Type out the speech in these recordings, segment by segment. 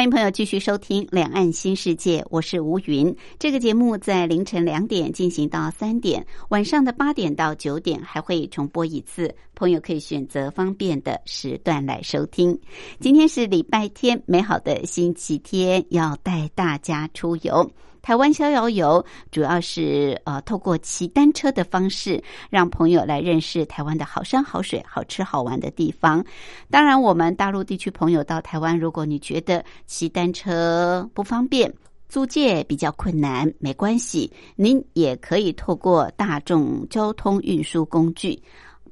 欢迎朋友继续收听《两岸新世界》，我是吴云。这个节目在凌晨两点进行到三点，晚上的八点到九点还会重播一次，朋友可以选择方便的时段来收听。今天是礼拜天，美好的星期天，要带大家出游。台湾逍遥游主要是呃透过骑单车的方式，让朋友来认识台湾的好山好水、好吃好玩的地方。当然，我们大陆地区朋友到台湾，如果你觉得骑单车不方便，租借比较困难，没关系，您也可以透过大众交通运输工具。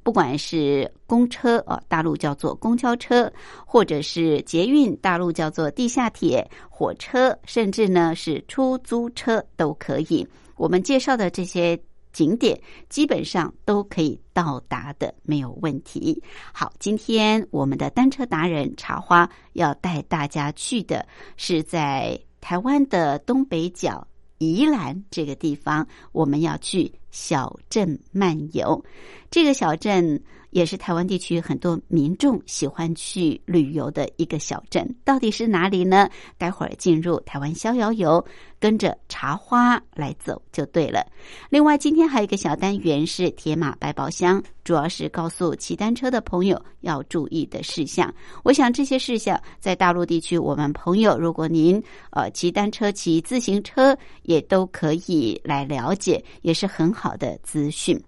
不管是公车哦，大陆叫做公交车，或者是捷运，大陆叫做地下铁、火车，甚至呢是出租车都可以。我们介绍的这些景点，基本上都可以到达的，没有问题。好，今天我们的单车达人茶花要带大家去的是在台湾的东北角宜兰这个地方，我们要去小镇漫游。这个小镇也是台湾地区很多民众喜欢去旅游的一个小镇，到底是哪里呢？待会儿进入台湾逍遥游，跟着茶花来走就对了。另外，今天还有一个小单元是铁马百宝箱，主要是告诉骑单车的朋友要注意的事项。我想这些事项在大陆地区，我们朋友如果您呃骑单车、骑自行车，也都可以来了解，也是很好的资讯。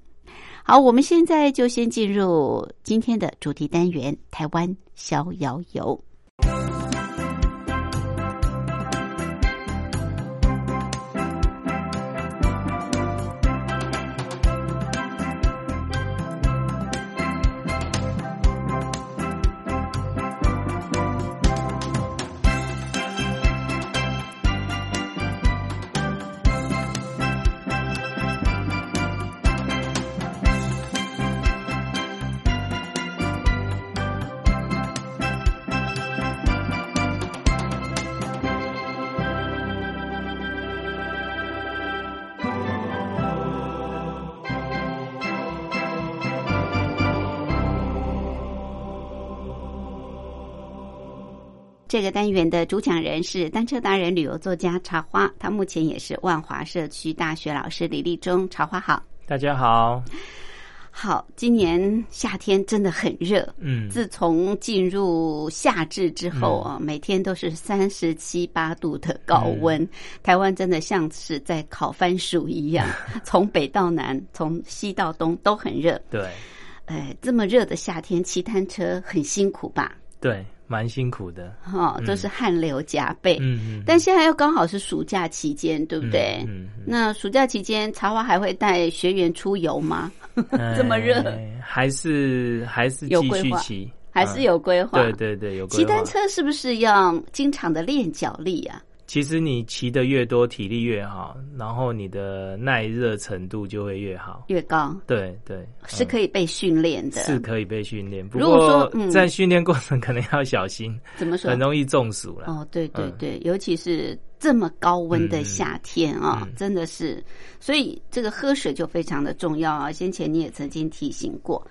好，我们现在就先进入今天的主题单元——台湾逍遥游。这个单元的主讲人是单车达人、旅游作家茶花，他目前也是万华社区大学老师李立忠。茶花好，大家好。好，今年夏天真的很热。嗯，自从进入夏至之后啊，每天都是三十七八度的高温，台湾真的像是在烤番薯一样，从北到南，从西到东都很热。对，哎，这么热的夏天骑单车很辛苦吧？对。蛮辛苦的，哈，都是汗流浃背。嗯嗯，但现在又刚好是暑假期间，对不对？嗯，那暑假期间，茶花还会带学员出游吗？这么热，还是还是有规划，还是有规划？对对对，有骑单车是不是要经常的练脚力啊？其实你骑的越多，体力越好，然后你的耐热程度就会越好，越高。对对，是可以被训练的，是可以被训练。如果说在训练过程可能要小心，怎么说？很容易中暑了。哦，对对对，尤其是这么高温的夏天啊，真的是，所以这个喝水就非常的重要啊。先前你也曾经提醒过。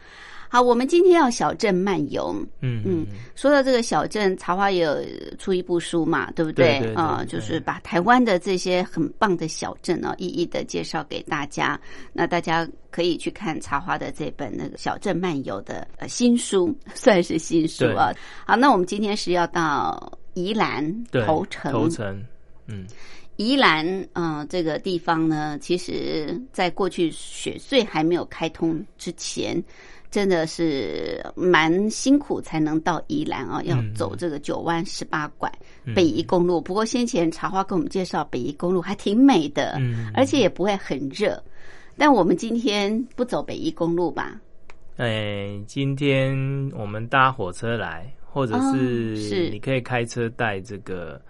好，我们今天要小镇漫游。嗯嗯，说到这个小镇，茶花也有出一部书嘛，对不对？啊，就是把台湾的这些很棒的小镇哦，一一的介绍给大家。那大家可以去看茶花的这本那个小镇漫游的呃新书，算是新书啊。好，那我们今天是要到宜兰头城。头城，嗯，宜兰嗯这个地方呢，其实在过去雪隧还没有开通之前。真的是蛮辛苦才能到宜兰啊，要走这个九弯十八拐北宜公路。不过先前茶花跟我们介绍北宜公路还挺美的，而且也不会很热。但我们今天不走北宜公路吧？哎，今天我们搭火车来，或者是你可以开车带这个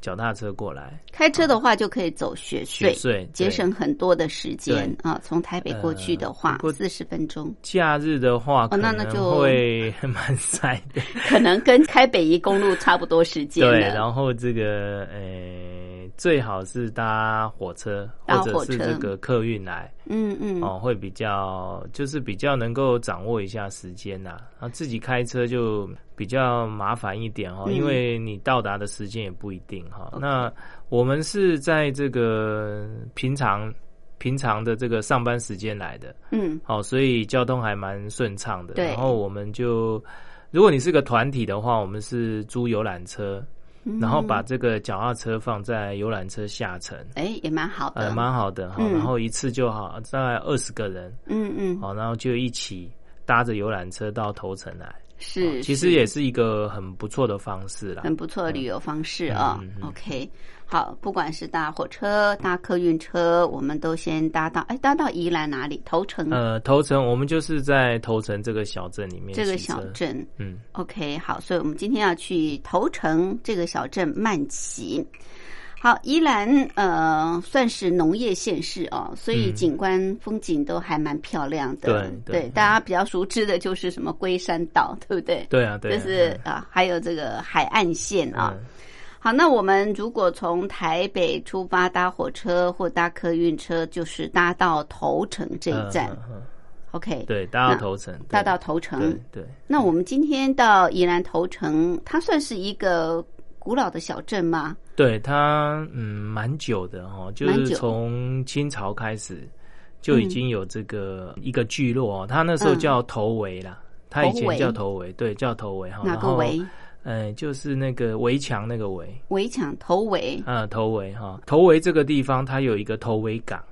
脚踏车过来，开车的话就可以走雪隧，雪隧对。节省很多的时间对。啊。从台北过去的话四十分钟，假日的话，哦那那能就会 蛮塞的。可能跟开北宜公路差不多时间对，然后这个呃，最好是搭火车搭或者是这个客运来。嗯嗯，哦，会比较就是比较能够掌握一下时间呐、然后自己开车就比较麻烦一点哈、哦，嗯。因为你到达的时间也不一定哈、那我们是在这个平常平常的这个上班时间来的，嗯。好、所以交通还蛮顺畅的。然后我们就，如果你是个团体的话，我们是租游览车，嗯，然后把这个脚踏车放在游览车下层，哎也蛮好的，呃，蛮好的哈。嗯。然后一次就好，大概二十个人，嗯嗯。好，然后就一起搭着游览车到头城来。是，其实也是一个很不错的方式啦。很不错的旅游方式啊、OK，好，不管是搭火车、搭客运车，我们都先搭到哎，搭到宜兰哪里？头城、呃，头城我们就是在头城这个小镇里面这个小，镇。嗯，OK，好，所以我们今天要去头城这个小镇慢骑。好，宜兰呃算是农业县市哦，所以嗯景观风景都还蛮漂亮的。对对大家比较熟知的就是什么龟山岛，对不对？对啊，对啊，就是啊，还有这个海岸线啊。嗯好，那我们如果从台北出发搭火车或搭客运车，就是搭到头城这一站。OK，对，搭到头城，搭到头城。对对，那我们今天到宜兰头城，它算是一个古老的小镇吗？对它嗯蛮久的哦，就是从清朝开始就已经有这个一个聚落哦，它那时候嗯叫头围啦，它以前叫头围，对，叫头围哈，哪个围？嗯，就是那个围墙那个围，围墙头围。啊，头围哈，头围这个地方它有一个头围港，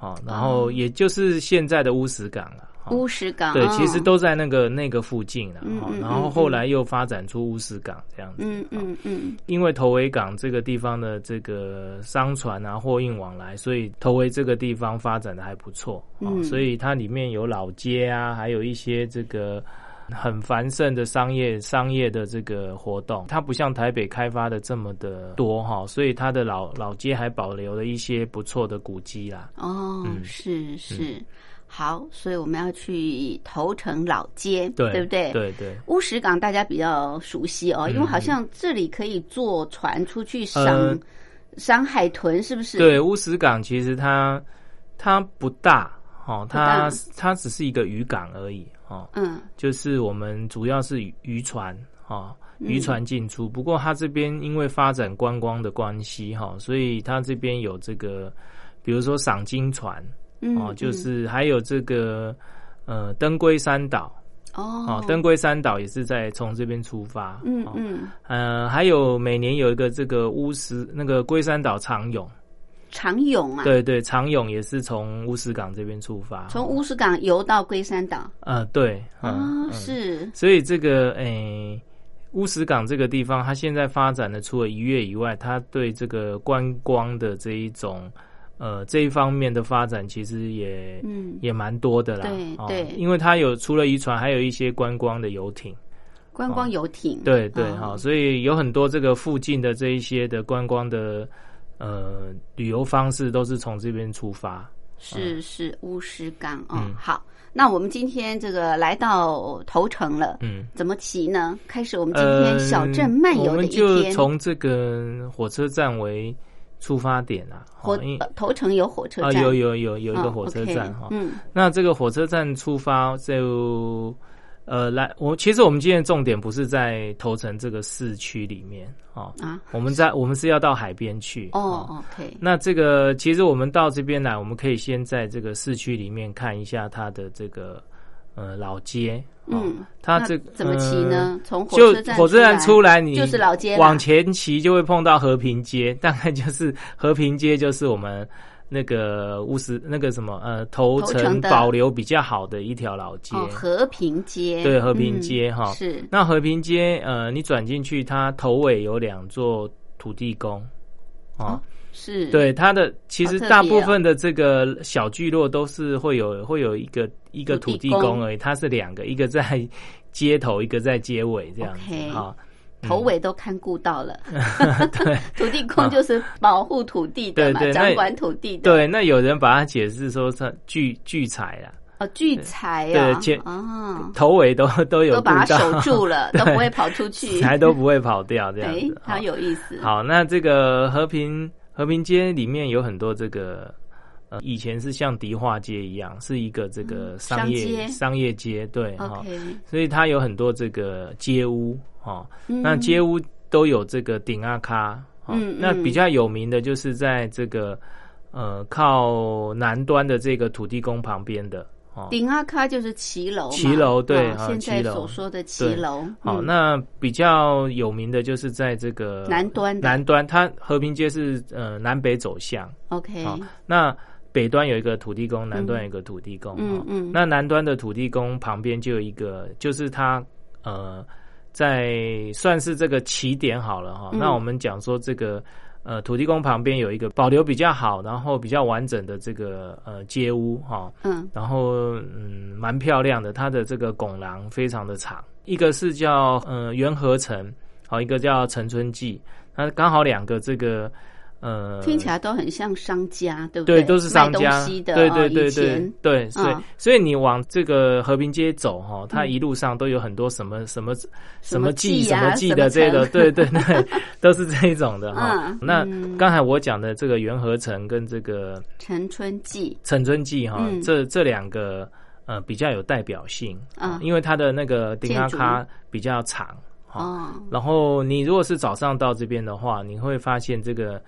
哦，然后也就是现在的乌石港了。哦乌石港。对，哦其实都在那个那个附近了，哦嗯嗯嗯然后后来又发展出乌石港这样子。嗯哦嗯嗯因为头围港这个地方的这个商船啊、货运往来，所以头围这个地方发展的还不错。所以它里面有老街啊，还有一些这个很繁盛的商业商业的这个活动。它不像台北开发的这么的多哈、所以它的老老街还保留了一些不错的古迹啦。哦，嗯是是。好，所以我们要去头城老街，对，对不对？。对对。乌石港大家比较熟悉哦，因为嗯好像这里可以坐船出去赏、呃赏海豚，是不是？对，乌石港其实它它不大哦，它它只是一个渔港而已哦，嗯就是我们主要是渔渔船哦，嗯渔船进出。不过它这边因为发展观光的关系哈、所以它这边有这个，比如说赏金船嗯哦，就是还有这个呃登龟山岛。哦。哦，登龟山岛也是在从这边出发，哦嗯。嗯呃，还有每年有一个这个乌石那个龟山岛长泳。长泳啊，，对对，长泳也是从乌石港这边出发，从乌石港游到龟山岛？呃对，嗯，哦，嗯是。所以这个诶，乌石港这个地方，它现在发展的除了渔业以外，它对这个观光的这一种呃这一方面的发展，其实也、嗯也蛮多的啦。哦对对因为它有除了渔船，还有一些观光的游艇。观光游艇，对对，哦哈、所以有很多这个附近的这一些的观光的呃旅游方式，都是从这边出发。是是乌石港哦。嗯好，那我们今天这个来到头城了，嗯。怎么骑呢？开始我们今天小镇漫游的一呃我们就天。从这个火车站为出发点啊，火头城有火车啊站，有有有有一哦个火车站哈、嗯。那这个火车站出发就呃来，我其实我们今天的重点不是在头城这个市区里面哦，啊？我们在我们是要到海边去哦，OK，那这个其实我们到这边来，我们可以先在这个市区里面看一下它的这个呃老街。哦、嗯，它这怎么骑呢？从火车站火车站出来，你就是老街往前骑就会碰到和平街，大概就是和平街，就是我们那个乌石那个什么呃头头城保留比较好的一条老街。哦和平街，对和平嗯街哈是那和平街呃，你转进去，它头尾有两座土地公哦哦是，对，它的其实大部分的这个小聚落都是会有会有一个一个土地公公。而已，它是两个，一个在 街头，一个在街尾这样子 OK 哈。头尾都看顾到了。对。土地公就是保护土地的嘛，掌管土地的。对，那有人把它解释说是聚聚财啊，哦，聚财啊，对前哦，头尾都都有都把它守住了，都不会跑出去，财都不会跑掉这样好有意思。好，那这个和平和平街里面有很多这个。呃，以前是像迪化街一样，是一个这个嗯商业、商街。商业街，对哈。所以它有很多这个街屋哦，嗯。那街屋都有这个顶阿卡，哦嗯嗯。那比较有名的就是在这个呃靠南端的这个土地公旁边的哦。顶阿卡就是骑楼，骑楼对现在所说的骑楼。好，嗯。那比较有名的就是在这个南端南端，它和平街是呃南北走向，OK，好，那北端有一个土地公，南端有一个土地公，哦嗯嗯。那南端的土地公旁边就有一个，就是它呃，在算是这个起点好了哈。嗯。那我们讲说这个呃土地公旁边有一个保留比较好，然后比较完整的这个呃街屋哈，嗯。然后嗯蛮漂亮的，它的这个拱廊非常的长，一个是叫呃元和城，好，一个叫陈春记，那刚好两个这个呃听起来都很像商家，对不对，对？都是商家，东西的，对哦对对对对，所以、嗯所以你往这个和平街走哈，它一路上都有很多什么什么什么记什么记的这个，对对对，都是这一种的哈。嗯那嗯。刚才我讲的这个元和城跟这个陈春记，陈春记哈，嗯。这这两个呃比较有代表性嗯。因为它的那个顶阿卡比较长哈。哦，然后你如果是早上到这边的话，你会发现这个，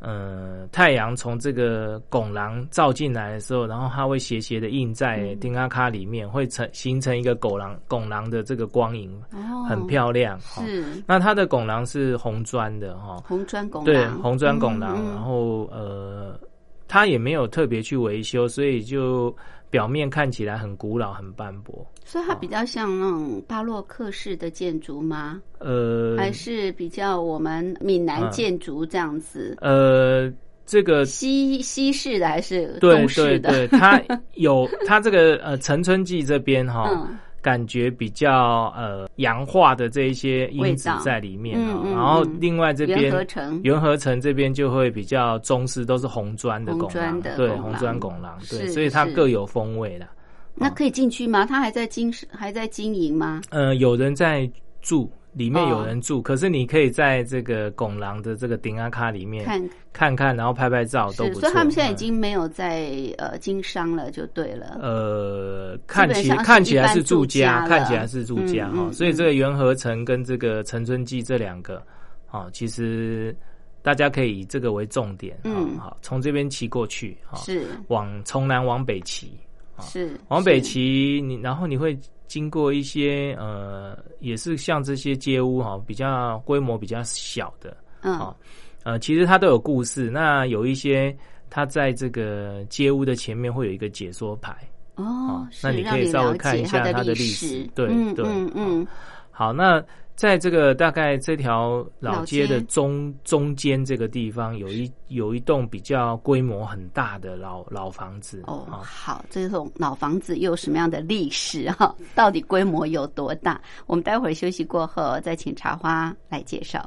呃，太阳从这个拱廊照进来的时候，然后它会斜斜的映在嗯。丁阿卡里面，会成形成一个拱廊拱廊的这个光影，哦，很漂亮。哈。是那它的拱廊是红砖的哈，红砖拱对，红砖拱廊，嗯嗯。然后呃，它也没有特别去维修，所以就表面看起来很古老、很斑驳。所以它比较像那种巴洛克式的建筑吗？呃，还是比较我们闽南嗯建筑这样子？呃，这个西西式的还是对中式的？对对，它有它这个呃 陈春记这边哈、嗯感觉比较呃洋化的这一些因子在里面啊、嗯嗯然后嗯。另外这元边和城。元和城这边就会比较中式，都是红砖的拱廊，对，红砖廊拱廊，对，所以它各有风味的。那可以进去吗？它还在经还在经营吗？呃，有人在住，里面有哦人住，可是你可以在这个拱廊的这个顶阿卡里面看。看看，然后拍拍照都，不错。所以他们现在已嗯经没有在呃经商了，就对了。呃，看起看起来是住住家，看起来是住家哈、嗯嗯。所以这个元和城跟这个陈春记这两个，啊、其实大家可以以这个为重点，嗯。好，从这边骑过去，哈、是。往从南往北骑，是往北是。骑，你然后你会经过一些呃，也是像这些街屋哈、比较规模比较小的，嗯。好呃，其实它都有故事。那有一些它在这个街屋的前面会有一个解说牌，哦哦，那你可以稍微看一下它它的历史史，对嗯对嗯嗯，好，那在这个大概这条老街的中中间这个地方，有一有一栋比较规模很大的老老房子哦，啊好，这种老房子又有什么样的历史哈？到底规模有多大？我们待会儿休息过后再请茶花来介绍。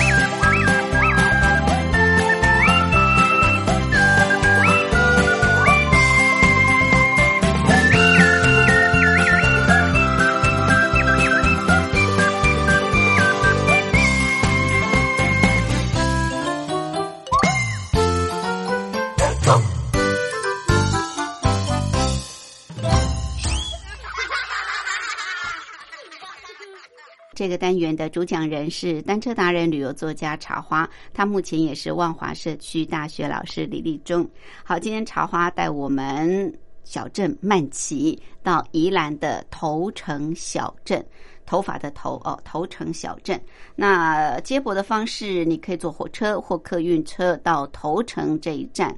这个单元的主讲人是单车达人、旅游作家茶花，他目前也是万华社区大学老师李立忠。好，今天茶花带我们小镇慢骑到宜兰的头城小镇，头发的头哦，头城小镇。那接驳的方式，你可以坐火车或客运车到头城这一站。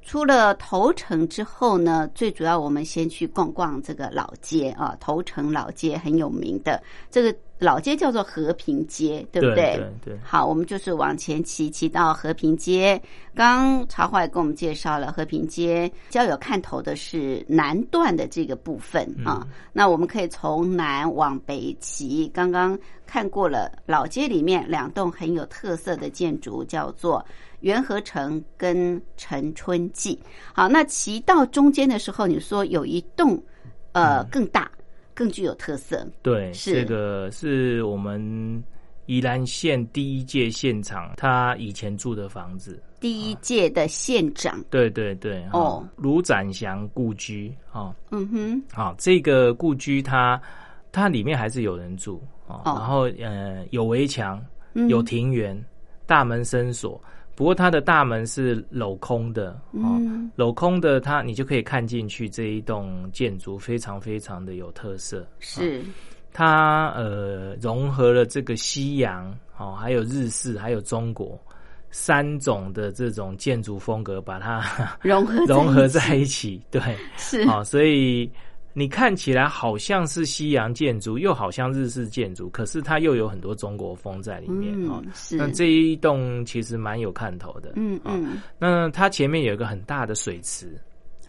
出了头城之后呢，最主要我们先去逛逛这个老街啊，头城老街很有名的这个。老街叫做和平街，对不对？对对。好，我们就是往前骑，骑到和平街。刚茶花也跟我们介绍了和平街，较有看头的是南段的这个部分啊。那我们可以从南往北骑。刚刚看过了老街里面两栋很有特色的建筑，叫做元和城跟陈春记。好，那骑到中间的时候，你说有一栋呃更大。更具有特色，对，是。这个是我们宜兰县第一届县长他以前住的房子，第一届的县长，对对对，哦，卢展祥故居，哦，嗯哼，好，这个故居它它里面还是有人住哦，然后呃有围墙，有庭园，大门深锁。不过它的大门是镂空的，哦，镂空的，它你就可以看进去这一栋建筑，非常非常的有特色。是它呃融合了这个西洋哦，还有日式，还有中国三种的这种建筑风格，把它 融合融合在一起。对，是啊，所以。你看起来好像是西洋建筑，又好像日式建筑，可是它又有很多中国风在里面哦。那这一栋其实蛮有看头的。嗯嗯。那它前面有一个很大的水池，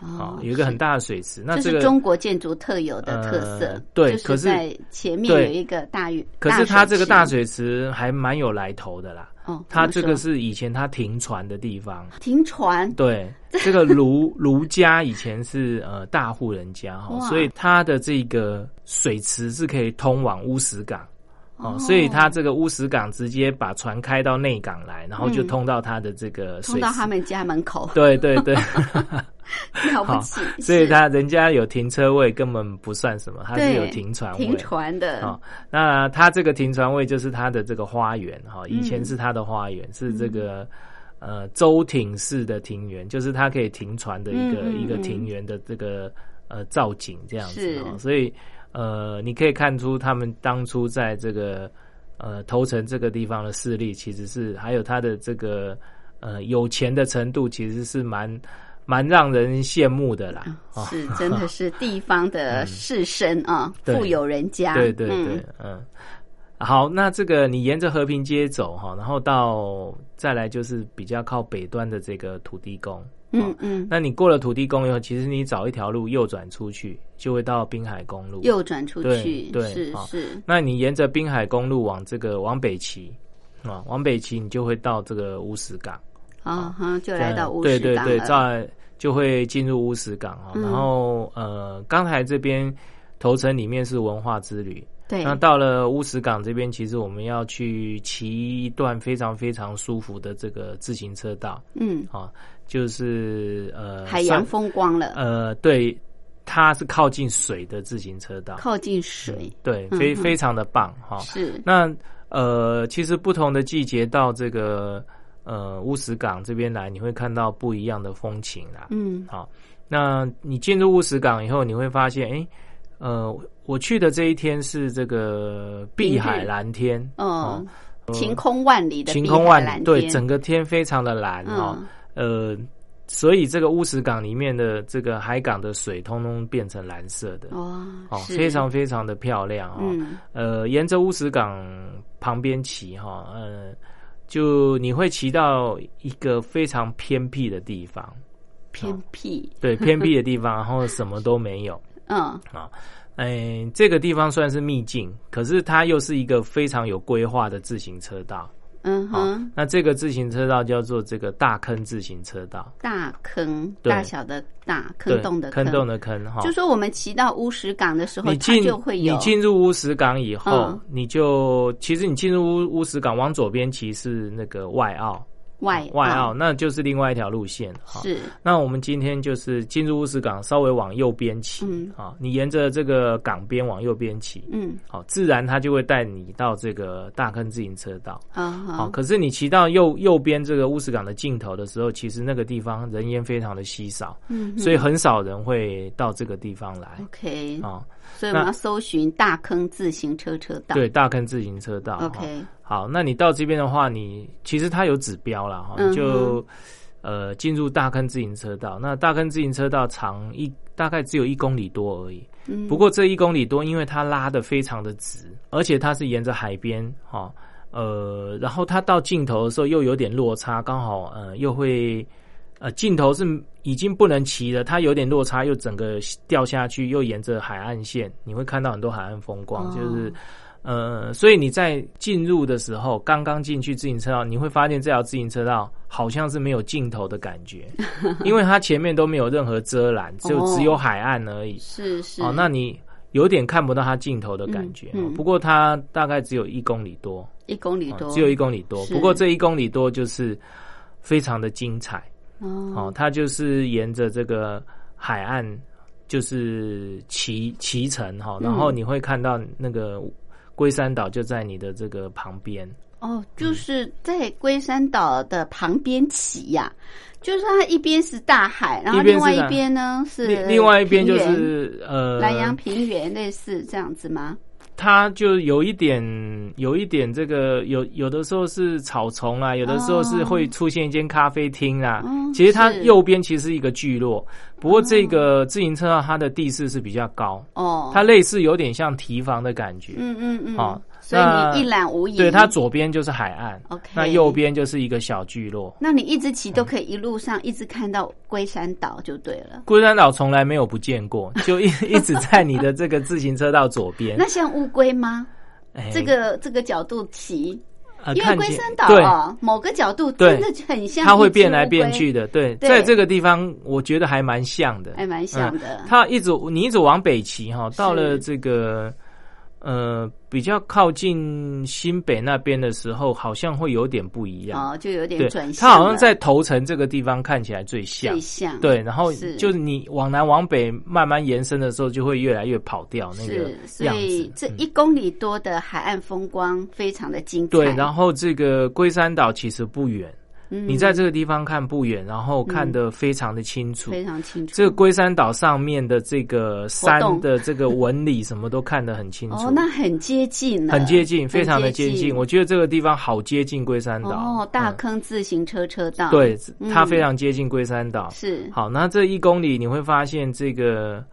哦，有一个很大的水池。那这是中国建筑特有的特色。对，可是在前面有一个大雨。可是它这个大水池还蛮有来头的啦。哦，它这个是以前它停船的地方。停船？对，这个卢卢家以前是呃大户人家哈，所以它的这个水池是可以通往乌石港。哦，所以他这个乌石港直接把船开到内港来，然后就通到他的这个通到他们家门口。对对对。了不起，所以他人家有停车位根本不算什么，他是有停船位。停船的哦，那他这个停船位就是他的这个花园哈，以前是他的花园，是这个呃舟艇式的庭园，就是他可以停船的一个一个庭园的这个呃造景这样子哦。所以呃，你可以看出他们当初在这个呃头城这个地方的势力，其实是还有他的这个呃有钱的程度，其实是蛮。蛮让人羡慕的啦，是真的是地方的士绅啊，富有人家。对对对，嗯，好，那这个你沿着和平街走哈，然后到再来就是比较靠北端的这个土地公，嗯嗯，那你过了土地公以后，其实你找一条路右转出去，就会到滨海公路。右转出去，对，是是。那你沿着滨海公路往这个往北骑啊，往北骑，你就会到这个乌石港。啊哈，就来到乌石港对对对，在就会进入乌石港啊。然后呃，刚才这边头城里面是文化之旅，对。那到了乌石港这边，其实我们要去骑一段非常非常舒服的这个自行车道。嗯，啊，就是呃，海洋风光了。呃，对，它是靠近水的自行车道，靠近水，对，非非常的棒哈。是。那呃，其实不同的季节到这个。呃，乌石港这边来，你会看到不一样的风情啦。嗯，好，那你进入乌石港以后，你会发现，哎，呃，我去的这一天是这个碧海蓝天，嗯，晴空万里的晴空万里，对，整个天非常的蓝哦。呃，所以这个乌石港里面的这个海港的水，通通变成蓝色的，哦，哦，非常非常的漂亮哦。嗯呃，沿着乌石港旁边骑哈，呃，就你会骑到一个非常偏僻的地方，偏僻，对，偏僻的地方，然后什么都没有。嗯啊，哎，这个地方算是秘境，可是它又是一个非常有规划的自行车道。嗯哼，那这个自行车道叫做这个大坑自行车道，大坑，大小的大，坑洞的坑洞的坑哈。就说我们骑到乌石港的时候，你进就会有。你进入乌石港以后，嗯。你就其实你进入乌乌石港往左边骑是那个外澳，外外澳，那就是另外一条路线哈。是。那我们今天就是进入乌石港，稍微往右边骑嗯。啊，你沿着这个港边往右边骑，嗯。好，自然它就会带你到这个大坑自行车道。啊好，可是你骑到右右边这个乌石港的尽头的时候，其实那个地方人烟非常的稀少，嗯所以很少人会到这个地方来。OK，啊。所以我们要搜寻大坑自行车车道。对，大坑自行车道。，OK，好，那你到这边的话，你其实它有指标了哈，就呃进入大坑自行车道。那大坑自行车道长一大概只有一公里多而已。嗯，不过这一公里多，因为它拉的非常的直，而且它是沿着海边哈，呃，然后它到尽头的时候又有点落差，刚好呃又会呃尽头是已经不能骑了，它有点落差，又整个掉下去，又沿着海岸线，你会看到很多海岸风光，哦就是。呃，所以你在进入的时候，刚刚进去自行车道，你会发现这条自行车道好像是没有尽头的感觉，因为它前面都没有任何遮拦，就只有海岸而已。是是哦，那你有点看不到它尽头的感觉。嗯嗯不过它大概只有一公里多，一公里多，哦只有一公里多。不过这一公里多就是非常的精彩。哦哦，它就是沿着这个海岸，就是骑骑乘哈，然后嗯你会看到那个龟山岛就在你的这个旁边。哦，就是在龟山岛的旁边骑呀、就是它一边是大海，然后另外一边呢是另另外一边就是呃南洋平原，类似这样子吗？它就有一点，有一点这个有有的时候是草丛啊，有的时候是会出现一间咖啡厅啊。哦其实它右边其实是一个聚落，不过这个自行车道它的地势是比较高，哦，它类似有点像提防的感觉。嗯嗯嗯，好所以你一览无遗。对，它左边就是海岸 OK 那右边就是一个小聚落。那你一直骑都可以一路上一直看到龟山岛就对了。龟山岛从来没有不见过，就一一直在你的这个自行车道左边。那像乌龟吗？哎这个这个角度骑，因为龟山岛对啊，某个角度对真的很像，它会变来变去，的，对，对在这个地方我觉得还蛮像的，还蛮像的。它一直你一直往北骑哈，到了是这个呃比较靠近新北那边的时候，好像会有点不一样。哦，就有点转，向了。它好像在头城这个地方看起来最像最。像，对，然后就是你往南往北慢慢延伸的时候，就会越来越跑掉那个是，所以这一公里多的海岸风光非常的精彩。对，然后这个龟山岛其实不远，嗯你在这个地方看不远，然后看得非常的清楚。非常清楚。这个龟山岛上面的这个山的这个纹理什么都看得很清楚，哦，那很接近了，很接近，非常的很接接近。我觉得这个地方好接近龟山岛。哦，大嗯坑自行车车道，对，嗯它非常接近龟山岛。是好，那这一公里你会发现这个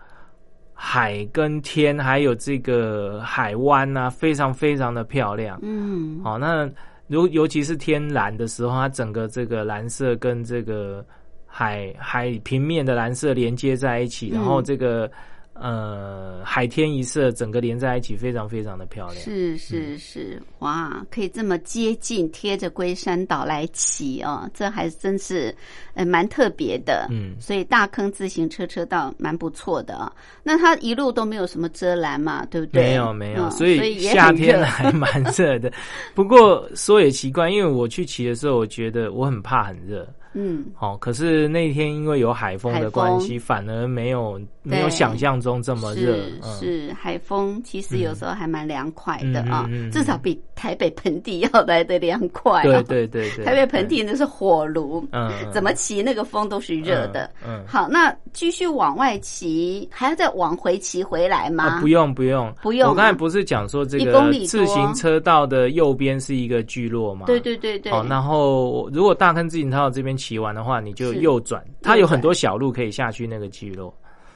海跟天，还有这个海湾啊，非常非常的漂亮。嗯，好，那尤尤其是天蓝的时候，它整个这个蓝色跟这个海海平面的蓝色连接在一起，嗯。然后这个呃海天一色整个连在一起，非常非常的漂亮。是是是，哇，可以这么接近贴着龟山岛来骑哦，这还真是呃蛮特别的。嗯所以大坑自行车车道蛮不错的啊。那它一路都没有什么遮拦嘛，对不对？没有没有，嗯所以夏天还蛮热的。不过说也奇怪，因为我去骑的时候，我觉得我很怕很热。嗯，哦，可是那天因为有海风的关系，反而没有没有想象中这么热。是是，海风其实有时候还蛮凉快的啊，至少比台北盆地要来的凉快、啊。对对对对，台北盆地那是火炉，嗯，怎么骑那个风都是热的。嗯，嗯好，那继续往外骑，还要再往回骑回来吗？啊，不用不用不用啊我刚才不是讲说这一公里自行车道的右边是一个聚落吗？对对对对。好，然后如果大坑自行车道这边骑完的话，你就右转，它有很多小路可以下去那个聚落。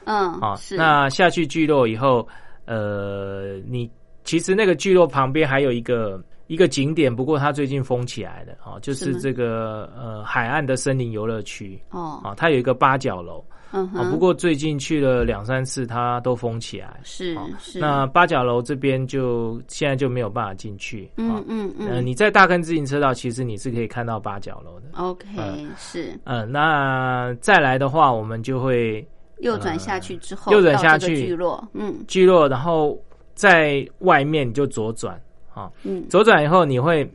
嗯，啊，是。那下去聚落以后，呃，你其实那个聚落旁边还有一个一个景点，不过它最近封起来了啊，就是这个呃海岸的森林游乐区哦，啊，它有一个八角楼啊，嗯哦，不过最近去了两三次，它都封起来。是好是，那八角楼这边就现在就没有办法进去哦嗯。嗯呃，嗯你在大坑自行车道，其实你是可以看到八角楼的。，OK，嗯是。嗯，那再来的话，我们就会右转下去之后，右转下去聚落，嗯。聚落，然后在外面你就左转啊，嗯，左转以后你会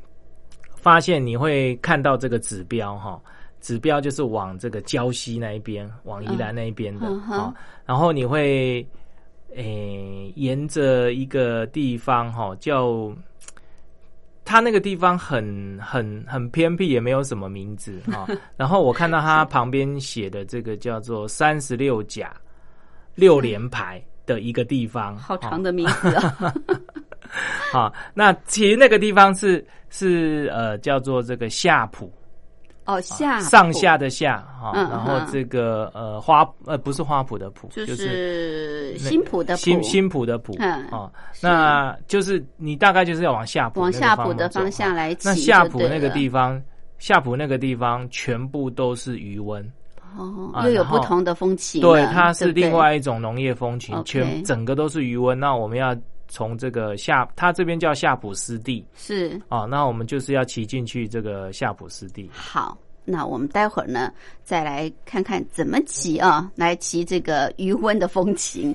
发现你会看到这个指标哈，指标就是往这个礁溪那一边，往宜兰那一边的啊，然后你会诶、沿着一个地方哈叫。它那个地方很很很偏僻，也没有什么名字 啊。然后我看到它旁边写的这个叫做三十六甲六连排的一个地方，好长的名字啊，啊，那其实那个地方是是呃叫做这个夏浦，哦，下上下的下哈，嗯然后嗯。这个呃花呃不是花圃的圃，就就是是新浦的新新浦的浦嗯。啊，那就是你大概就是要往下浦往下浦的方向来骑，那下浦那个地方，下浦那个地方全部都是余温，哦，又有不同的风情了，对，它是另外一种农业风情全整个都是余温。那我们要从这个下，它这边叫夏普湿地是啊，那我们就是要骑进去这个夏普湿地。好。那我们待会儿呢，再来看看怎么骑啊，来骑这个余温的风情。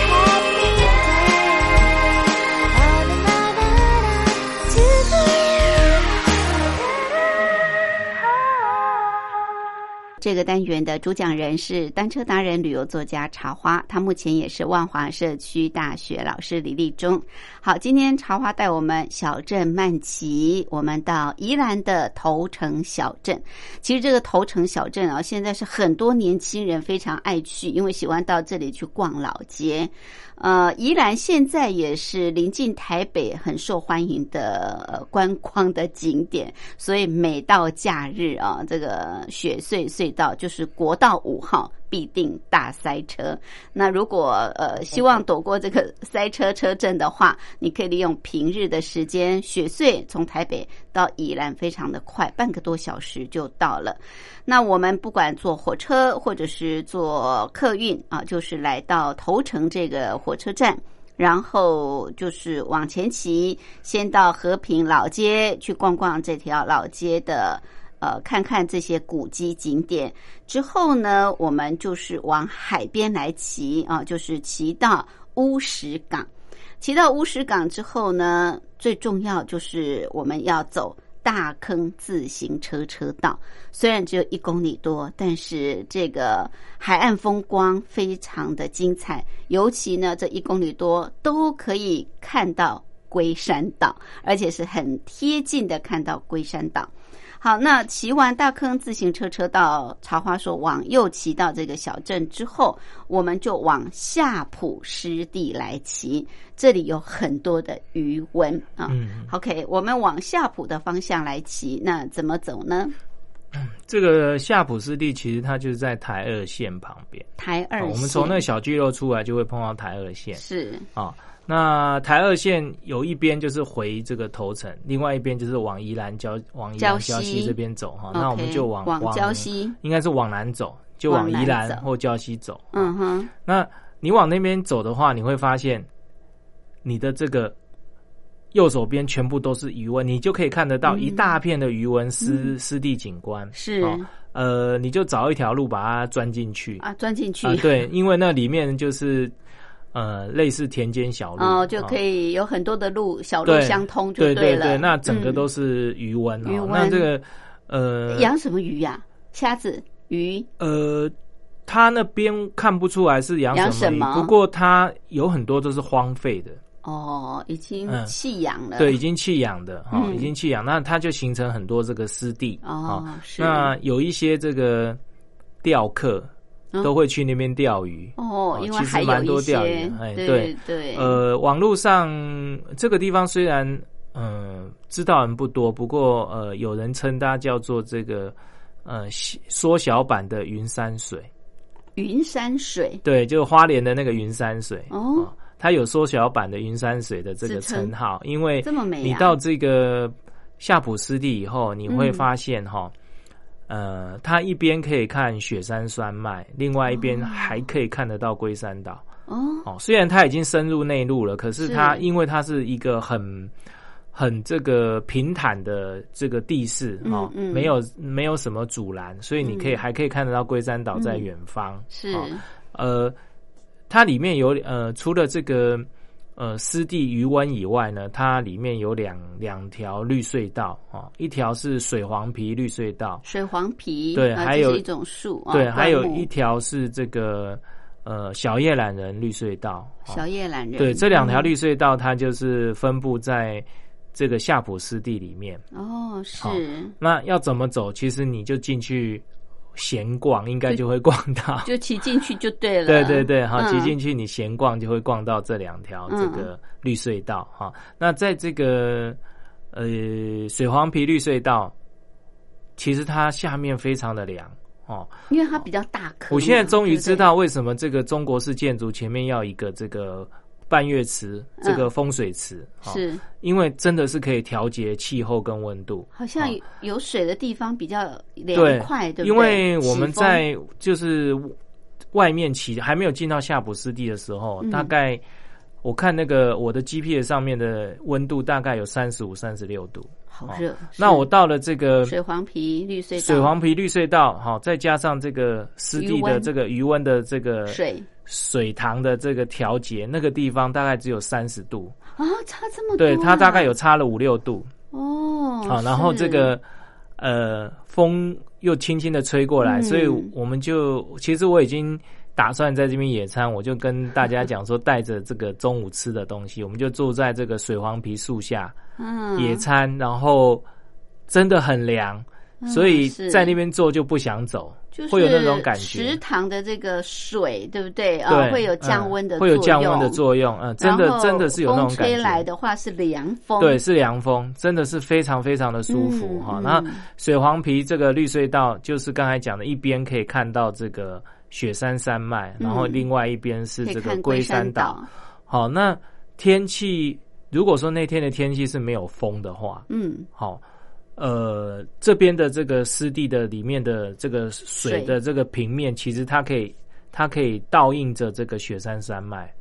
这个单元的主讲人是单车达人、旅游作家茶花，他目前也是万华社区大学老师李立忠。好，今天茶花带我们小镇慢骑，我们到宜兰的头城小镇。其实这个头城小镇啊，现在是很多年轻人非常爱去，因为喜欢到这里去逛老街。呃，宜兰现在也是临近台北很受欢迎的观光的景点，所以每到假日啊，这个雪穗隧道就是国道五号必定大塞车。那如果呃希望躲过这个塞车车阵的话，你可以利用平日的时间，雪隧从台北到宜兰非常的快，半个多小时就到了。那我们不管坐火车或者是坐客运啊，就是来到头城这个火车站，然后就是往前骑，先到和平老街去逛逛这条老街的，呃，看看这些古迹景点。之后呢，我们就是往海边来骑啊，就是骑到乌石港。骑到乌石港之后呢，最重要就是我们要走。大坑自行车车道虽然只有一公里多，但是这个海岸风光非常的精彩，尤其呢这一公里多都可以看到龟山岛，而且是很贴近的看到龟山岛。好，那骑完大坑自行车车道，茶花说往右骑到这个小镇之后，我们就往夏普湿地来骑。这里有很多的余温啊。嗯 OK，我们往夏普的方向来骑，那怎么走呢？这个夏普湿地其实它就是在台二线旁边。台二线，哦我们从那个小巨肉出来就会碰到台二线是啊。那台二线有一边就是回这个头城，另外一边就是往宜兰交往宜兰礁溪这边走哈。那我们就往往礁溪，应该是往南走，就往宜兰或礁溪走。嗯哼，那你往那边走的话，你会发现你的这个右手边全部都是余温，你就可以看得到嗯一大片的余温湿湿地景观。是哦呃，你就找一条路把它钻进去啊，钻进去啊，对，因为那里面就是呃类似田间小路哦，就可以以有很多的路小路相通就了。对对对，那整个嗯都是余温哦。余温那这个呃养什么鱼呀？虾子、鱼呃，他那边看不出来是养养什么不过它有很多都是荒废的。哦，已经嗯弃养了。对，已经弃养的哈、嗯已经弃养，那它就形成很多这个湿地哦那有一些这个钓客嗯都会去那边钓鱼。哦，因为其实还蛮多钓鱼对对。对，呃，网络上这个地方虽然嗯、呃知道人不多，不过呃有人称它叫做这个呃细缩小版的云山水，云山水。对，就是花莲的那个云山水。哦。啊它有缩小版的云山水的这个自称。称号，因为这么美啊。你到这个夏普湿地以后，你会嗯。发现哈、呃，它一边可以看雪山山脉，另外一边还可以看得到龟山岛。哦，哦，虽然它已经深入内陆了，可是它因为它是一个很很这个平坦的这个地势哦，嗯。嗯没有没有什么阻拦，所以你可以、嗯。还可以看得到龟山岛在嗯远方。是。哦。呃，它里面有呃，除了这个呃湿地鱼湾以外呢，它里面有两两条绿隧道哦，一条是水黄皮绿隧道，水黄皮，啊对还有一种树，啊对，还有一条是这个呃小叶懒人绿隧道。哦小叶懒人，对，这两条嗯绿隧道它就是分布在这个夏普湿地里面。哦，是好那要怎么走？其实你就进去闲逛，应该就会逛到。就 骑进去就对了，对对对，好，嗯骑进去你闲逛就会逛到这两条嗯这个绿隧道哈。那在这个呃水黄皮绿隧道，其实它下面非常的凉哦。因为它比较大颗。我现在终于知道为什么这个中国式建筑前面要一个这个半月池，这个风水池，哦是因为真的是可以调节气候跟温度。好像哦有水的地方比较凉快，对不对？因为我们在就是外面起还没有进到夏普湿地的时候，嗯大概我看那个我的 GPS 上面的温度大概有三十五、三十六度。好热。那我到了这个水黄皮绿隧道，水黄皮绿隧道，好，再加上这个湿地的这个余温的这个水水塘的这个调节，那个地方大概只有三十度，啊，差这么多、对，它大概有差了五六度。哦。好，然后这个呃风又轻轻的吹过来，嗯所以我们就其实我已经打算在这边野餐，我就跟大家讲说，带着这个中午吃的东西，我们就坐在这个水黄皮树下嗯野餐，然后真的很凉，所以在那边坐就不想走，就是会有那种感池觉。塘的这个水，对不对？啊，对，会有降温的嗯作用、会有降温的作用，嗯，真的真的是有那种感觉吹来。的话是凉风，对，是凉风，真的是非常非常的舒服哈。那嗯水黄皮这个绿隧道，就是刚才讲的，一边可以看到这个雪山山脉，然后另外一边是这个龟山山岛。，好，那天气如果说那天的天气是没有风的话，嗯，好，呃，这边的这个湿地的里面的这个水水的这个平面，其实它可以它可以倒映着这个雪山山脉。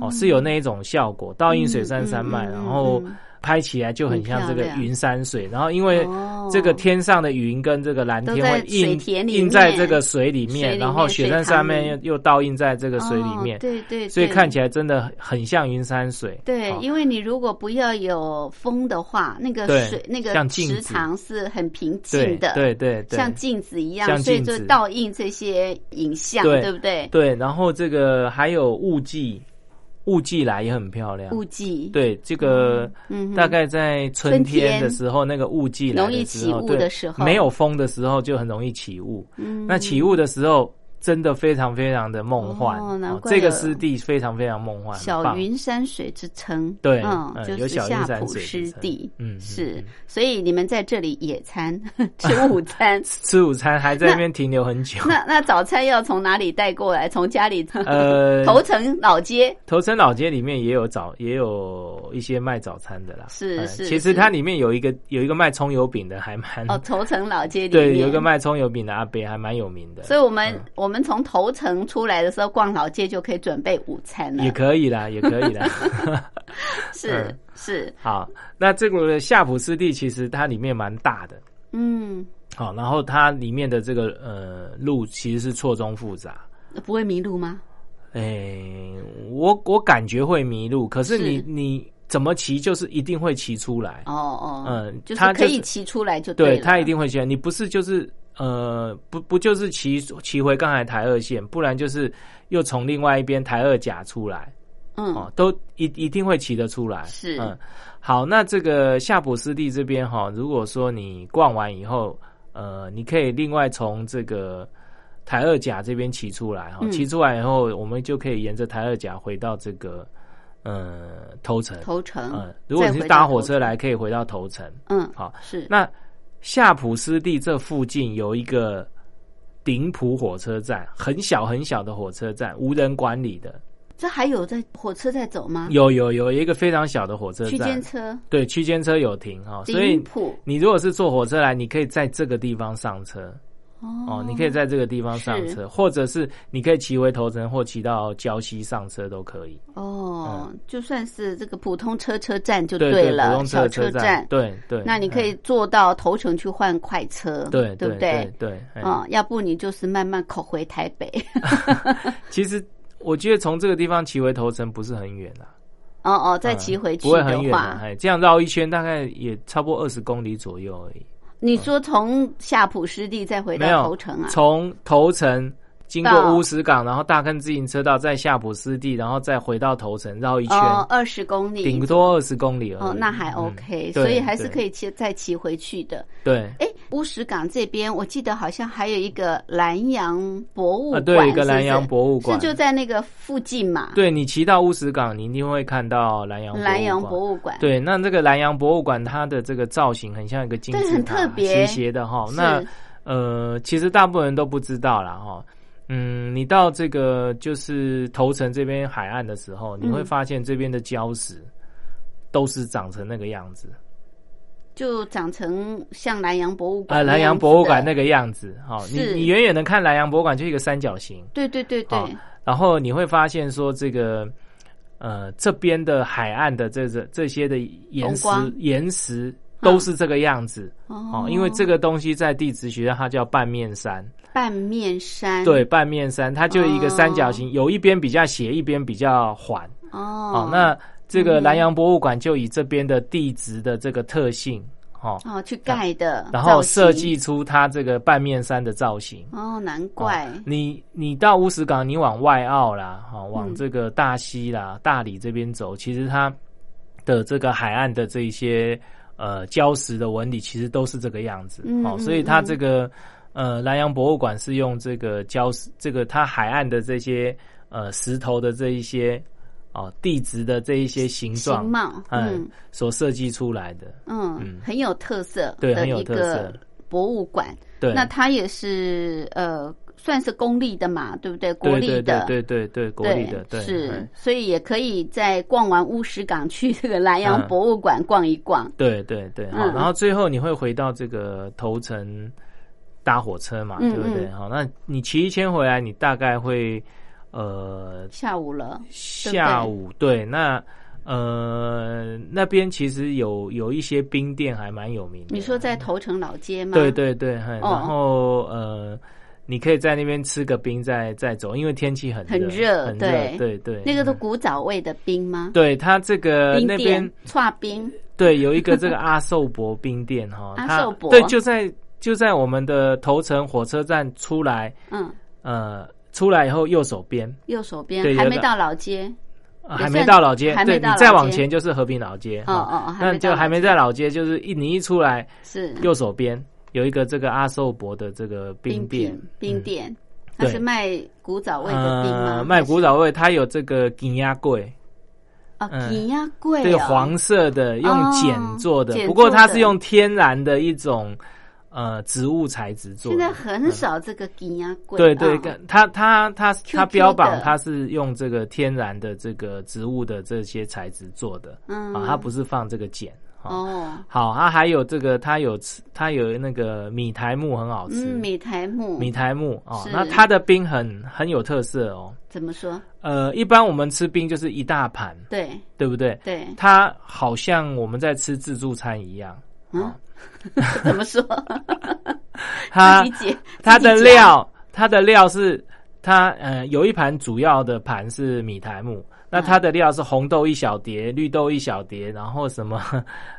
哦，是有那一种效果，倒映雪山山脉，嗯嗯嗯然后嗯拍起来就很像这个云山水，然后因为哦。这个天上的云跟这个蓝天会映映在这个水里面，然后雪山上面又又倒映在这个水里面哦，对对，所以看起来真的很像云山水。对，哦因为你如果不要有风的话，那个水那个像池塘是很平对静的，对对对，像镜子一样，像所以就倒映这些影像，对对不对？对，然后这个还有雾季，雾季来也很漂亮。雾季，对，这个大概在春春天天的时候，那个雾季来容易起雾的时候对的时候没有风的时候就很容易起雾。嗯那起雾的时候，真的非常非常的梦幻。哦难怪这个湿地非常非常梦幻，很小棒云山水之称，对嗯，嗯就是有小云夏普山水之称湿地，嗯嗯是嗯，所以你们在这里野餐 吃午餐，吃午餐还在那边停留很久。那那早餐要从哪里带过来？从家里呃，头城老街头城老街里面也有早，也有一些卖早餐的啦。呃是是其实它里面有一个有一个卖葱油饼的，还蛮哦，头城老街里面对，有一个卖葱油饼的阿伯还蛮有名的。所以我们、嗯我们从头城出来的时候逛老街就可以准备午餐了。也可以啦，也可以啦。是、嗯是，好，那这个夏普斯地其实它里面蛮大的，嗯，好，然后它里面的这个呃路其实是错综复杂。不会迷路吗？哎，我我感觉会迷路，可是你是你怎么骑就是一定会骑出来。哦哦，嗯就是可以骑出来就对，了。它一定会骑来。你不是就是呃不不就是骑骑回刚才台二线，不然就是又从另外一边台二甲出来。嗯哦，都一一定会骑得出来。是嗯，好，那这个夏普湿地这边哈、如果说你逛完以后，呃，你可以另外从这个台二甲这边骑出来哈，嗯骑、出来以后，我们就可以沿着台二甲回到这个呃头城。头城。嗯，如果你是搭火车，来，可以回到头城。嗯，好，是那夏普斯地这附近有一个顶埔火车站，很小很小的火车站，无人管理的。这还有在火车在走吗？有有有一个非常小的火车区间，车，对，区间车有停哈、所以你如果是坐火车来，你可以在这个地方上车哦哦，你可以在这个地方上是车，或者是你可以骑回头城或骑到礁溪上车都可以。哦，就算是这个普通车车站就嗯对了，普通小车站。对对。那你可以嗯坐到头城去换快车，对对不对对，哎嗯，要不你就是慢慢口回台北。其实我觉得从这个地方骑回头城不是很远啊，哦哦，再嗯骑回去不会很的远哎，这样绕一圈大概也差不多二十公里左右而已。你说从夏普湿地再回到头城啊？从头城经到过乌石港，然后大坑自行车道，再夏普湿地，然后再回到头城绕一圈，哦，二十公里，顶多二十公里而已。哦，那还嗯 OK，、对所以还是可以骑再骑回去的。对哎，乌石港这边我记得好像还有一个南洋博物啊，馆，对，一个南洋博物馆，是就在那个附近嘛？，对你骑到乌石港，你一定会看到南洋南洋博物物馆。对，那这个南洋博物馆，它的这个造型很像一个金对很字塔，特别斜斜的哈。那呃，其实大部分人都不知道啦，哈。嗯，你到这个就是头城这边海岸的时候，你会嗯发现这边的礁石都是长成那个样子，就长成像南洋博物馆啊，那南洋博物馆那个样子，哈、你你远远的看南洋博物馆就一个三角形，对对对对。好，然后你会发现说这个呃这边的海岸的这这这些的岩石岩石都是这个样子。哦。哦，因为这个东西在地质学上它叫半面山，半面山。对，半面山它就一个三角哦。形，有一边比较斜，一边比较缓。哦。哦，那这个嗯南洋博物馆就以这边的地质的这个特性哦，哦去盖的，然后设计出它这个半面山的造型。哦，难怪。哦你你到乌石港，你往外澳啦，哈、往嗯这个大溪啦、大理这边走，其实它的这个海岸的这一些呃礁石的纹理，其实都是这个样子。哦，所以它嗯。这个呃南洋博物馆是用这个礁石，这个它海岸的这些呃石头的这一些哦地质的这一些形状形，貌，嗯嗯所设计出来的。嗯嗯，很有特色对很有特色博物馆。对，那它也是呃算是公立的嘛，对不对？国立的，对对对对国立的对是嗯，所以也可以在逛完乌石港去这个南洋嗯博物馆逛一逛。对对对，好、嗯然后最后你会回到这个头城搭火车嘛，嗯对不对？嗯好，那你骑一圈回来，你大概会呃下午了，下午对那。呃，那边其实有有一些冰店还蛮有名的。你说在头城老街吗？对对对，然后呃，你可以在那边吃个冰再再走，因为天气很很热，很热对对对，那个都嗯古早味的冰吗？对它这个那边冰，对，有一个这个阿寿伯冰店哈，阿寿伯对，就在就在我们的头城火车站出来，嗯，呃，出来以后右手边，右手边还没到老街。呃还没到老街，对你再往前就是和平老街，哦哦哦，那就还没在老街，就是一你一出来是。右手边有一个这个阿寿伯的这个冰店，冰嗯。店，它是卖古早味的冰吗？呃，卖古早味，它有这个金鸭柜，啊，嗯。银鸭柜对，哦黄色的，用碱做的，碱不过它是用天然的一种呃植物材质做的。现在很少这个银鸭贵。对对，它它它它标榜的它是用这个天然的这个植物的这些材质做的，嗯啊，它不是放这个碱。哦，哦，好，它还有这个，它有吃，它有那个米苔木很好吃，嗯，米苔木，米苔木哦，那它的冰很很有特色哦。怎么说？呃，一般我们吃冰就是一大盘，对对不对？对，它好像我们在吃自助餐一样，嗯哦，怎么说？它 自己解它的料，他的料是他呃有一盘主要的盘是米苔木，那它的料是红豆一小碟，绿豆一小碟，然后什么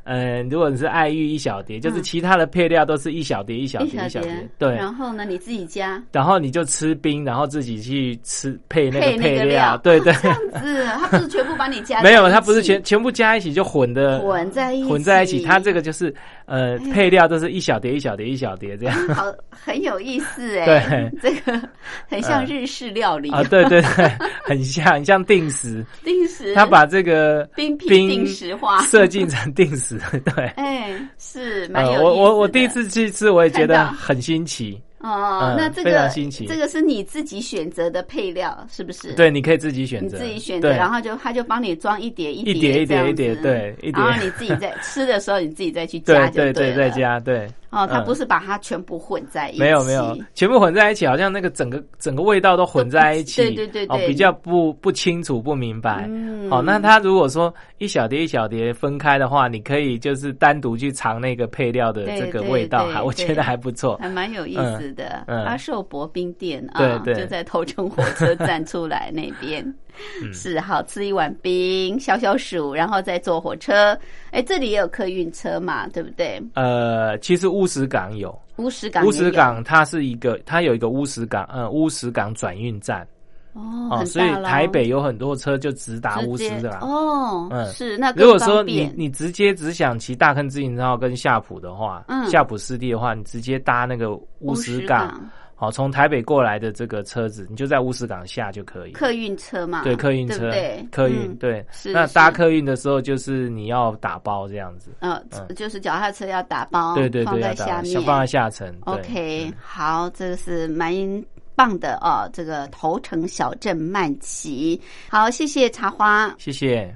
嗯，如果你是爱玉一小碟，就是嗯。其他的配料都是一小碟一小碟一小碟碟，，对。然后呢，你自己加。然后你就吃冰，然后自己去吃配那个配料对对，这样子，它不是全部把你加在没有，一它不是全全部加一起就混的混在一起混在一起，它这个就是呃哎配料都是一小碟一小碟一小碟这样好 很有意思哎，对，这个很像嗯日式料理啊，对对对，很像很像定时，定时，他把这个冰皮冰定时化设计成定时，对。哎，是蛮呃，有意思的。我我我第一次去吃，我也觉得很新奇。哦，嗯那这非常个新奇这个是你自己选择的配料，是不是？对，你可以自己选你择，自己选择，对然后就他就帮你装一碟一一碟一碟一碟对一碟然后你自己在吃的时候，你自己再去加就对对再加对。哦，他嗯不是把它全部混在一起，没有没有，全部混在一起，好像那个整个整个味道都混在一起，对对对对。哦，比较不不清楚不明白。嗯。哦，那它如果说一小碟一小碟分开的话，你可以就是单独去尝那个配料的这个味道，我觉得还不错。还蛮有意思的。阿寿伯冰店啊，对对。就在头城火车站出来那边，嗯。是好吃一碗冰，消消暑，然后再坐火车。哎，这里也有客运车嘛，对不对？呃，其实乌石港有，乌石港也乌，石港它是一个，它有一个乌石港，呃，乌石港转运站。哦，哦，所以台北有很多车就直达乌石港。哦，嗯。是那如果说你你直接只想骑大坑自行车跟夏普的话，嗯。夏普湿地的话，你直接搭那个乌石港，好，从台北过来的这个车子，你就在乌石港下就可以。客运车嘛，对，客运车，对对？客运嗯对。是是那搭客运的时候，就是你要打包这样子。呃，嗯就是脚踏车要打包，对对对，放在下面，想放在下层。OK，嗯好，这个是蛮棒的哦，这个头城小镇慢骑。好，谢谢茶花。谢谢。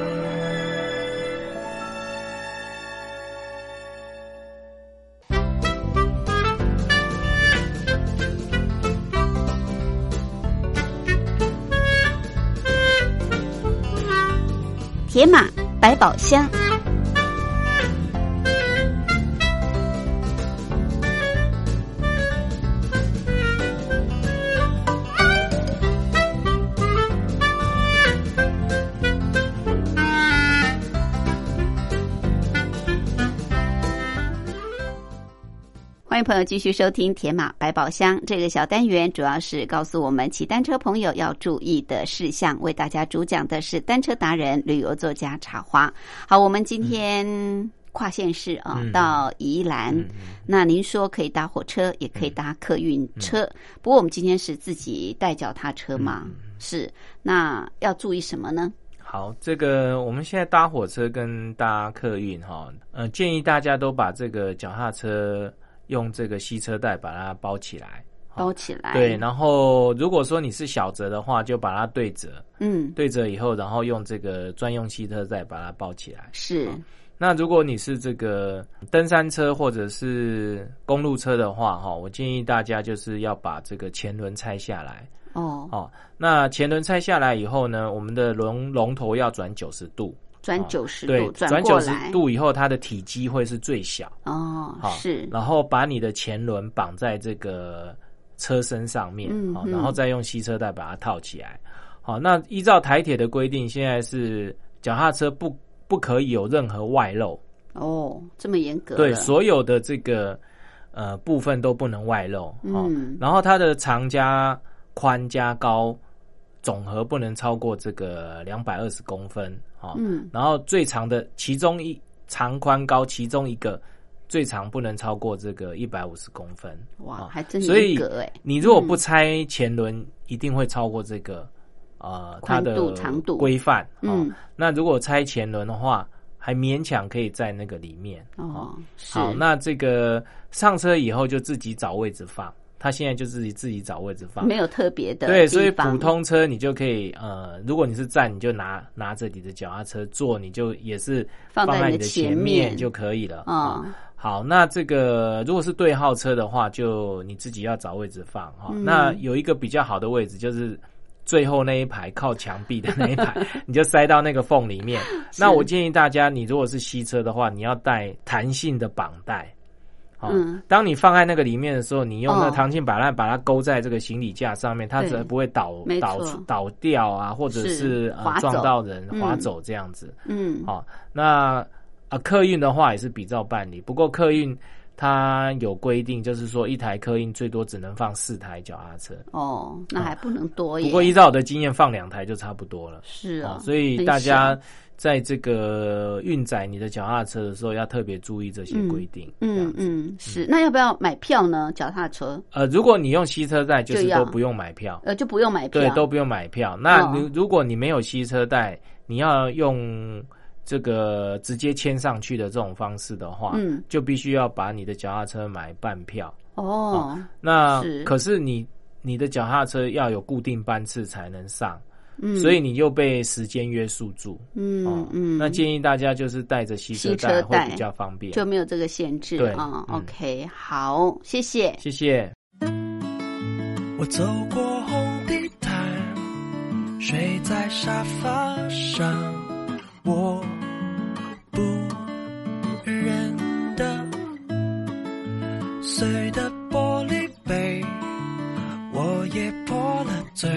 铁马百宝箱。迎朋友继续收听《铁马百宝箱》这个小单元，主要是告诉我们骑单车朋友要注意的事项。为大家主讲的是单车达人、旅游作家茶花。好，我们今天跨县市啊，嗯到宜兰。嗯那您说可以搭火车，也可以搭客运车。不过我们今天是自己带脚踏车嘛，嗯是那要注意什么呢？好，这个我们现在搭火车跟搭客运哈，呃，建议大家都把这个脚踏车用这个吸车带把它包起来。包起来。对，然后如果说你是小折的话，就把它对折，嗯，对折以后，然后用这个专用吸车带把它包起来。是那如果你是这个登山车或者是公路车的话，哈，我建议大家就是要把这个前轮拆下来。哦，哦，那前轮拆下来以后呢，我们的龙龙头要转九十度，转哦九十对度，，转转九十。度以后，它的体积会是最小。哦，好是然后把你的前轮绑在这个车身上面，好，然后再用吸车带把它套起来。好，那依照台铁的规定，现在是脚踏车不不可以有任何外露，哦，这么严格。对，所有的这个呃部分都不能外露。哦，嗯然后它的长加宽加高总和不能超过这个两百二十公分。哦，嗯然后最长的其中一长宽高其中一个最长不能超过这个一百五十公分。哇，哦还真所以。你如果不拆前轮，一定会超过这个呃它宽的度长度规范。哦嗯，那如果拆前轮的话，还勉强可以在那个里面。哦，好，那这个上车以后就自己找位置放。他现在就自己自己找位置放，没有特别的对，所以普通车你就可以呃，如果你是站，你就拿拿着你的脚踏车坐，你就也是放在你的前前面就可以了。哦啊好，那这个如果是对号车的话，就你自己要找位置放哈、嗯那有一个比较好的位置就是。最后那一排靠墙壁的那一排，你就塞到那个缝里面。那我建议大家，你如果是吸车的话，你要带弹性的绑带。好嗯当你放在那个里面的时候，你用那弹性绑带把它勾在这个行李架上面，它对才不会倒倒倒掉啊，或者是撞到人嗯滑走这样子。嗯好、那啊客运的话也是比照办理，不过客运它有规定，就是说一台客运最多只能放四台脚踏车。哦，那还不能多耶。不过依照我的经验，放两台就差不多了。哦是啊，所以大家小在这个运载你的脚踏车的时候，要特别注意这些规定。嗯嗯是。那要不要买票呢？脚踏车呃，如果你用吸车带，就是都不用买票，呃就不用买票，对，都不用买票。那哦你如果你没有吸车带，你要用这个直接牵上去的这种方式的话，嗯就必须要把你的脚踏车买半票。哦那是可是你你的脚踏车要有固定班次才能上，嗯，所以你又被时间约束住。嗯哦嗯，那建议大家就是带着吸车吸车带会比较方便。就没有这个限制对啊。嗯 OK，好，谢谢。谢谢。我走过红地毯，睡在沙发上，我不认得碎的玻璃杯，我也破了嘴，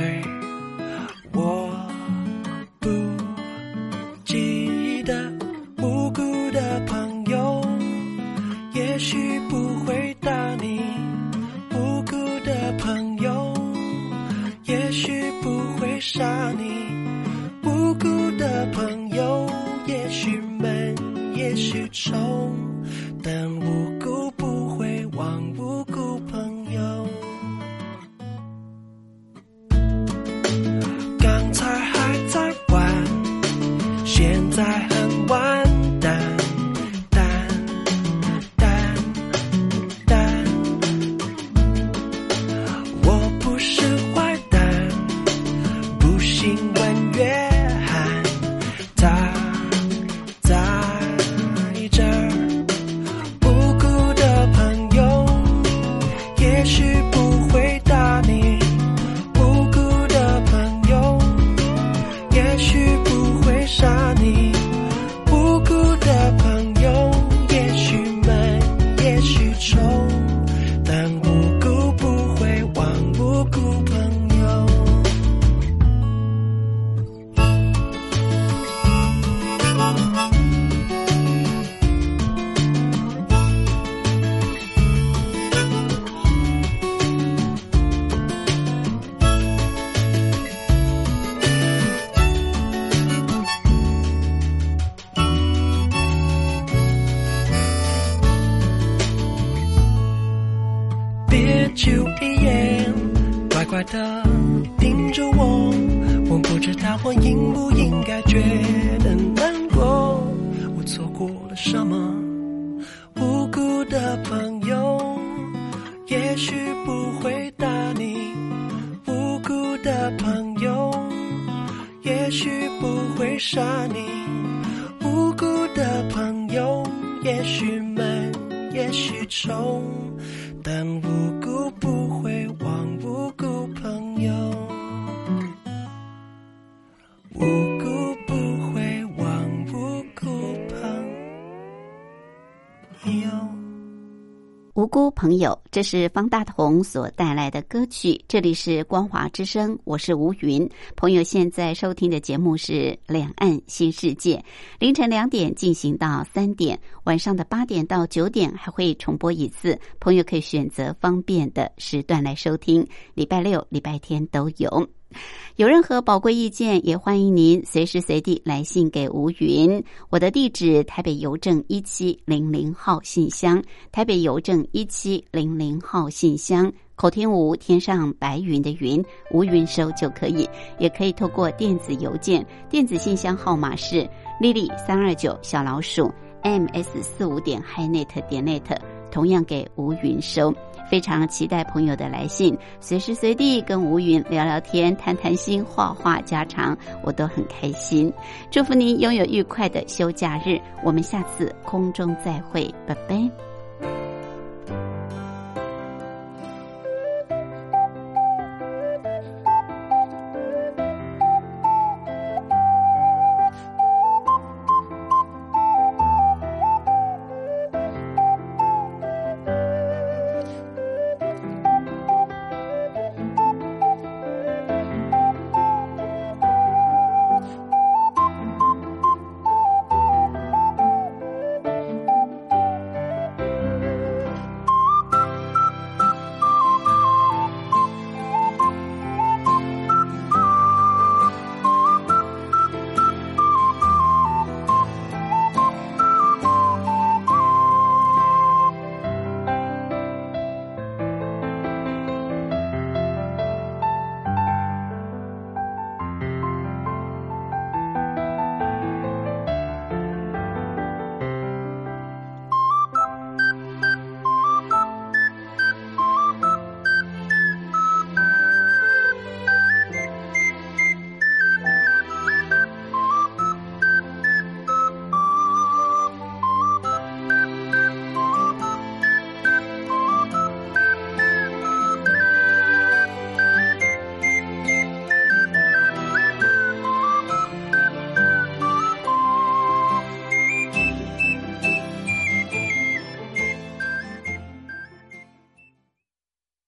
这是方大同所带来的歌曲。这里是光华之声，我是吴云。朋友现在收听的节目是《两岸新世界》，凌晨两点进行到三点，晚上的八点到九点还会重播一次。朋友可以选择方便的时段来收听，礼拜六、礼拜天都有。有任何宝贵意见，也欢迎您随时随地来信给吴云。我的地址：台北邮政一七零零号信箱，台北邮政一七零零号信箱。口天吴，天上白云的云，吴云收就可以。也可以透过电子邮件，电子信箱号码是 lily 三二九小老鼠 ms 四五点 highnet 点 net，同样给吴云收。非常期待朋友的来信，随时随地跟吴云聊聊天、谈谈心、话话家常，我都很开心。祝福您拥有愉快的休假日，我们下次空中再会，拜拜。